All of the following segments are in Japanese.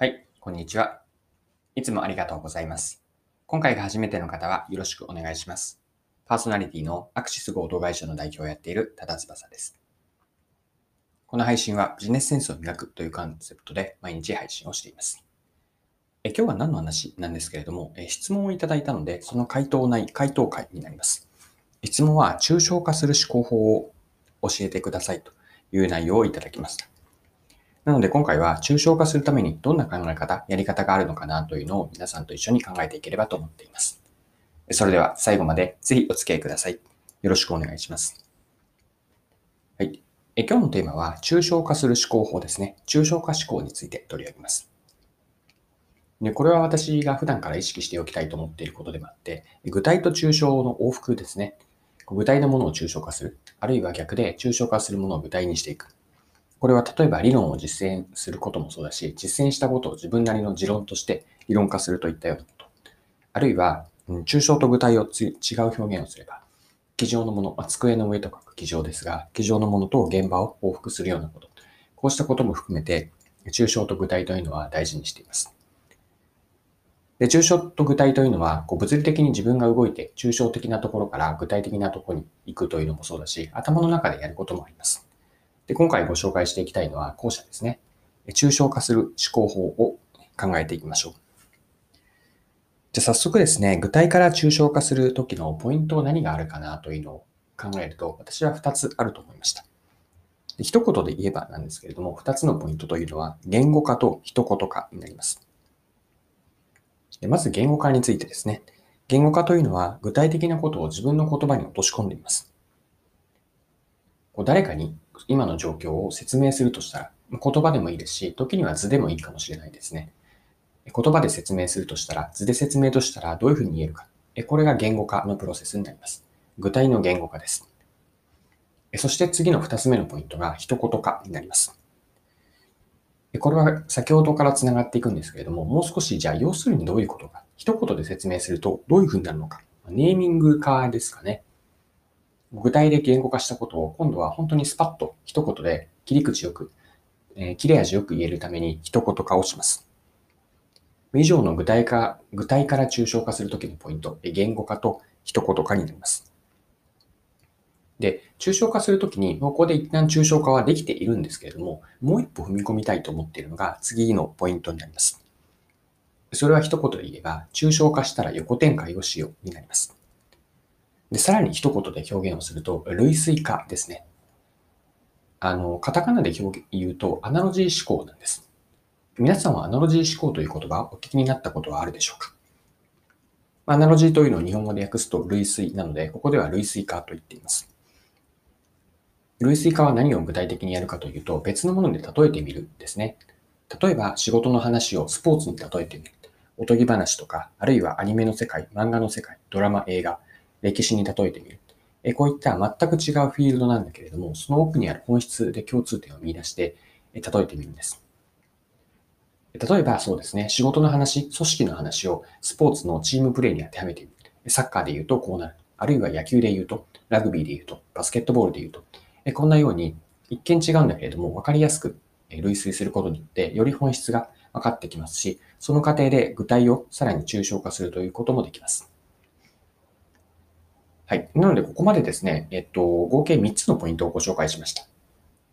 はい、こんにちは。いつもありがとうございます。今回が初めての方はよろしくお願いします。パーソナリティのアクシス合同会社の代表をやっている多田翼です。この配信はビジネスセンスを磨くというコンセプトで毎日配信をしています。え今日は何の話なんですけれども、え質問をいただいたので、その回答内、回答会になります。質問は抽象化する思考法を教えてくださいという内容をいただきました。なので今回は抽象化するためにどんな考え方、やり方があるのかなというのを皆さんと一緒に考えていければと思っています。それでは最後までぜひお付き合いください。よろしくお願いします。はい。え今日のテーマは抽象化する思考法ですね。抽象化思考について取り上げます。でこれは私が普段から意識しておきたいと思っていることでもあって、具体と抽象の往復ですね。具体のものを抽象化する。あるいは逆で抽象化するものを具体にしていく。これは例えば理論を実践することもそうだし、実践したことを自分なりの持論として理論化するといったようなこと。あるいは、抽象と具体を違う表現をすれば、机上のもの、ま、机の上とか机上ですが、机上のものと現場を往復するようなこと。こうしたことも含めて、抽象と具体というのは大事にしています。で、抽象と具体というのは、こう物理的に自分が動いて、抽象的なところから具体的なところに行くというのもそうだし、頭の中でやることもあります。で、今回ご紹介していきたいのは後者ですね。抽象化する思考法を考えていきましょう。じゃ早速ですね、具体から抽象化する時のポイントは何があるかなというのを考えると、私は2つあると思いました。で一言で言えばなんですけれども、2つのポイントというのは、言語化と一言化になります。でまず言語化についてですね。言語化というのは、具体的なことを自分の言葉に落とし込んでいます。こう誰かに今の状況を説明するとしたら、言葉でもいいですし、時には図でもいいかもしれないですね。言葉で説明するとしたら、図で説明としたらどういうふうに言えるか。これが言語化のプロセスになります。具体の言語化です。そして次の二つ目のポイントが一言化になります。これは先ほどから繋がっていくんですけれども、もう少しじゃあ要するにどういうことか。一言で説明するとどういうふうになるのか。ネーミング化ですかね。具体で言語化したことを今度は本当にスパッと一言で切り口よく、えー切れ味よく言えるために一言化をします。以上の具体化、具体から抽象化するときのポイント、言語化と一言化になります。で、抽象化するときに、ここで一旦抽象化はできているんですけれども、もう一歩踏み込みたいと思っているのが次のポイントになります。それは一言で言えば、抽象化したら横展開をしようになります。で、さらに一言で表現をすると、類推化ですね。あの、カタカナで表現言うと、アナロジー思考なんです。皆さんはアナロジー思考という言葉をお聞きになったことはあるでしょうか？アナロジーというのを日本語で訳すと類推なので、ここでは類推化と言っています。類推化は何を具体的にやるかというと、別のもので例えてみるですね。例えば、仕事の話をスポーツに例えてみる。おとぎ話とか、あるいはアニメの世界、漫画の世界、ドラマ、映画、歴史に例えてみる。えこういった全く違うフィールドなんだけれども、その奥にある本質で共通点を見出して、え例えてみるんです。例えばそうですね、仕事の話、組織の話をスポーツのチームプレーに当てはめてみる。サッカーで言うとこうなる。あるいは野球で言うと、ラグビーで言うと、バスケットボールで言うと、えこんなように一見違うんだけれども、分かりやすく類推することによって、より本質が分かってきますし、その過程で具体をさらに抽象化するということもできます。はい。なので、ここまでですね、えっと、合計3つのポイントをご紹介しました。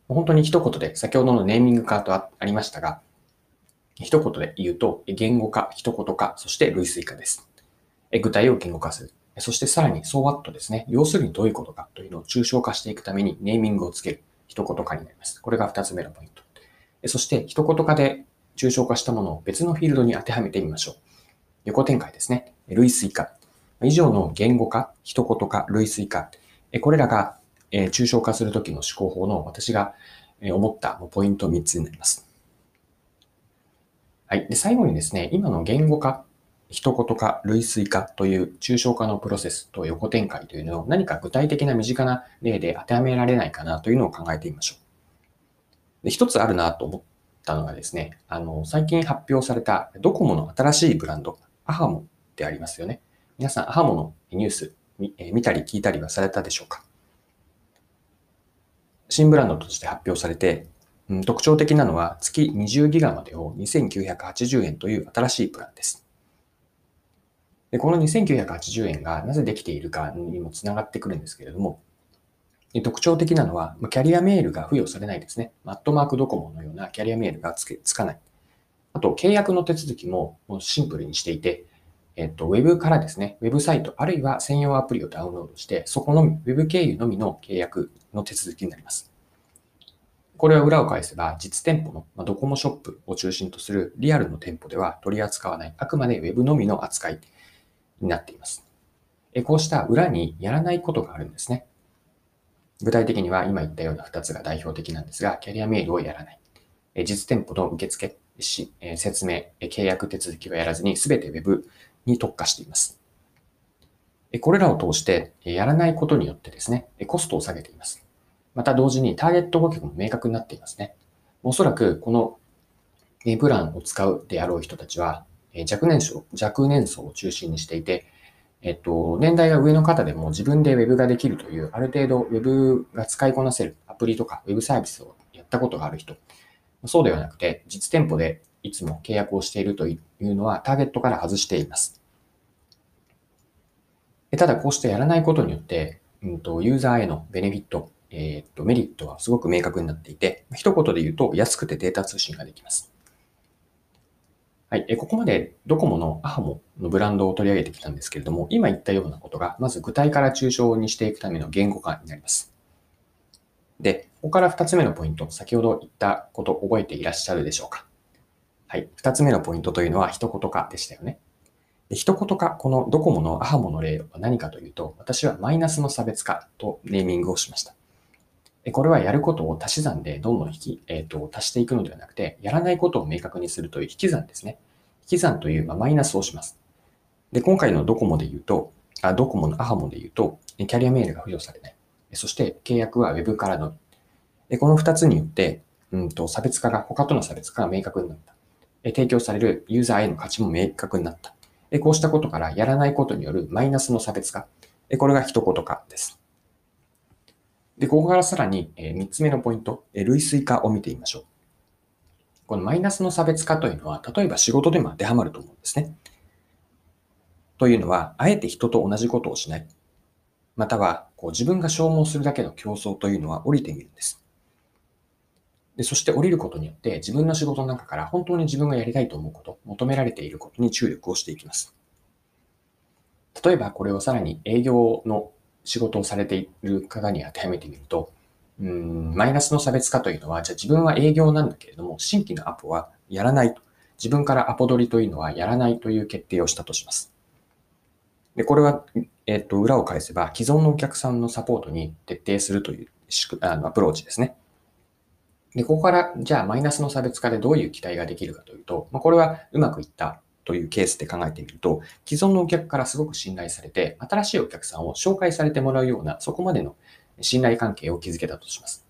本当に一言で、先ほどのネーミング化とありましたが、一言で言うと、言語化、一言化、そして類推化です。具体を言語化する。そしてさらに、so what ですね。要するにどういうことかというのを抽象化していくためにネーミングをつける。一言化になります。これが二つ目のポイント。そして、一言化で抽象化したものを別のフィールドに当てはめてみましょう。横展開ですね。類推化。以上の言語化、一言化、類推化。これらが、抽象化するときの思考法の私が思ったポイント3つになります。はい。で、最後にですね、今の言語化、一言化、類推化という抽象化のプロセスと横展開というのを何か具体的な身近な例で当てはめられないかなというのを考えてみましょう。で一つあるなと思ったのがですね、あの、最近発表されたドコモの新しいブランド、アハモでありますよね。皆さん、アハモのニュース見え見たり聞いたりはされたでしょうか？新ブランドとして発表されて、うん、特徴的なのは月20ギガまでを2980円という新しいプランです。でこの2980円がなぜできているかにもつながってくるんですけれども、特徴的なのは、キャリアメールが付与されないですね。マットマークドコモのようなキャリアメールがつけつかない。あと、契約の手続きももうシンプルにしていて、えっと、ウェブからですね、ウェブサイト、あるいは専用アプリをダウンロードして、そこのみ、ウェブ経由のみの契約の手続きになります。これは裏を返せば、実店舗の、まドコモショップを中心とするリアルの店舗では取り扱わない、あくまでウェブのみの扱いになっています。えこうした裏にやらないことがあるんですね。具体的には今言ったような2つが代表的なんですが、キャリアメールをやらない。え実店舗の受付、説明、契約手続きはやらずに全て Web に特化しています。これらを通してやらないことによってですね、コストを下げています。また同時にターゲット顧客も明確になっていますね。おそらくこのプランを使うであろう人たちは若年層、若年層を中心にしていて、えっと、年代が上の方でも自分で Web ができるという、ある程度 Web が使いこなせるアプリとか Web サービスをやったことがある人。そうではなくて、実店舗でいつも契約をしているというのはターゲットから外しています。ただ、こうしてやらないことによって、うんと、ユーザーへのベネフィット、えー、っと、メリットはすごく明確になっていて、一言で言うと安くてデータ通信ができます。はい。ここまでドコモのアハモのブランドを取り上げてきたんですけれども、今言ったようなことが、まず具体から抽象にしていくための言語化になります。で、ここから二つ目のポイント、先ほど言ったこと覚えていらっしゃるでしょうかはい。二つ目のポイントというのは一言化でしたよね。で一言化、このドコモのアハモの例は何かというと、私はマイナスの差別化とネーミングをしました。これはやることを足し算でどんどん引き、えっ、ー、と、足していくのではなくて、やらないことを明確にするという引き算ですね。引き算という、まあ、マイナスをします。で、今回のドコモで言うと、あドコモのアハモで言うと、キャリアメールが付与されない。そして契約は Web からのみ。この2つによって、うんと、差別化が、他との差別化が明確になった。提供されるユーザーへの価値も明確になった。こうしたことからやらないことによるマイナスの差別化。これが一言化です。で、ここからさらに3つ目のポイント、類推化を見てみましょう。このマイナスの差別化というのは、例えば仕事でも当てはまると思うんですね。というのは、あえて人と同じことをしない。または、こう自分が消耗するだけの競争というのは降りてみるんです。で、そして降りることによって自分の仕事の中から本当に自分がやりたいと思うこと、求められていることに注力をしていきます。例えばこれをさらに営業の仕事をされている方に当てはめてみると、うん、マイナスの差別化というのは、じゃあ自分は営業なんだけれども、新規のアポはやらないと。自分からアポ取りというのはやらないという決定をしたとします。で、これは、えっと、裏を返せば、既存のお客さんのサポートに徹底するというあのアプローチですね。で、ここから、じゃあマイナスの差別化でどういう期待ができるかというと、まあ、これはうまくいったというケースで考えてみると、既存のお客からすごく信頼されて、新しいお客さんを紹介されてもらうような、そこまでの信頼関係を築けたとします。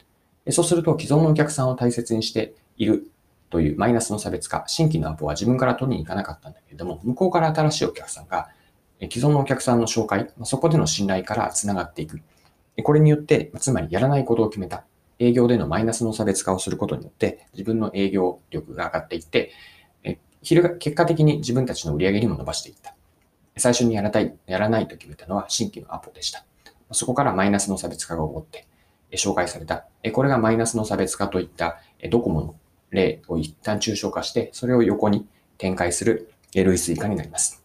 そうすると、既存のお客さんを大切にしているというマイナスの差別化、新規のアポは自分から取りに行かなかったんだけれども、向こうから新しいお客さんが、既存のお客さんの紹介、そこでの信頼から繋がっていく。これによって、つまりやらないことを決めた。営業でのマイナスの差別化をすることによって、自分の営業力が上がっていって、え結果的に自分たちの売り上げにも伸ばしていった。最初にやらたい、やらないと決めたのは新規のアポでした。そこからマイナスの差別化が起こって、紹介された。これがマイナスの差別化といったドコモの例を一旦抽象化して、それを横に展開する類推化になります。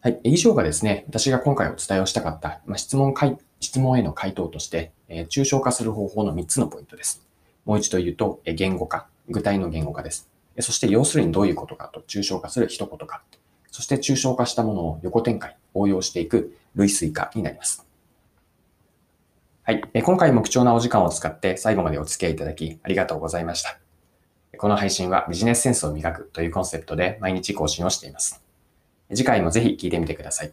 はい。以上がですね、私が今回お伝えをしたかった、まあ、質問質問への回答として、え抽象化する方法の3つのポイントです。もう一度言うと、え言語化、具体の言語化です。そして要するにどういうことかと抽象化する一言化。そして抽象化したものを横展開、応用していく類推化になります。はい。今回も貴重なお時間を使って最後までお付き合いいただきありがとうございました。この配信はビジネスセンスを磨くというコンセプトで毎日更新をしています。次回もぜひ聞いてみてください。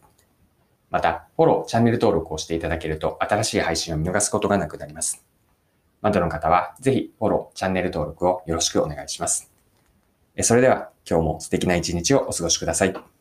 また、フォロー、チャンネル登録をしていただけると新しい配信を見逃すことがなくなります。まだの方はぜひフォロー、チャンネル登録をよろしくお願いします。それでは今日も素敵な一日をお過ごしください。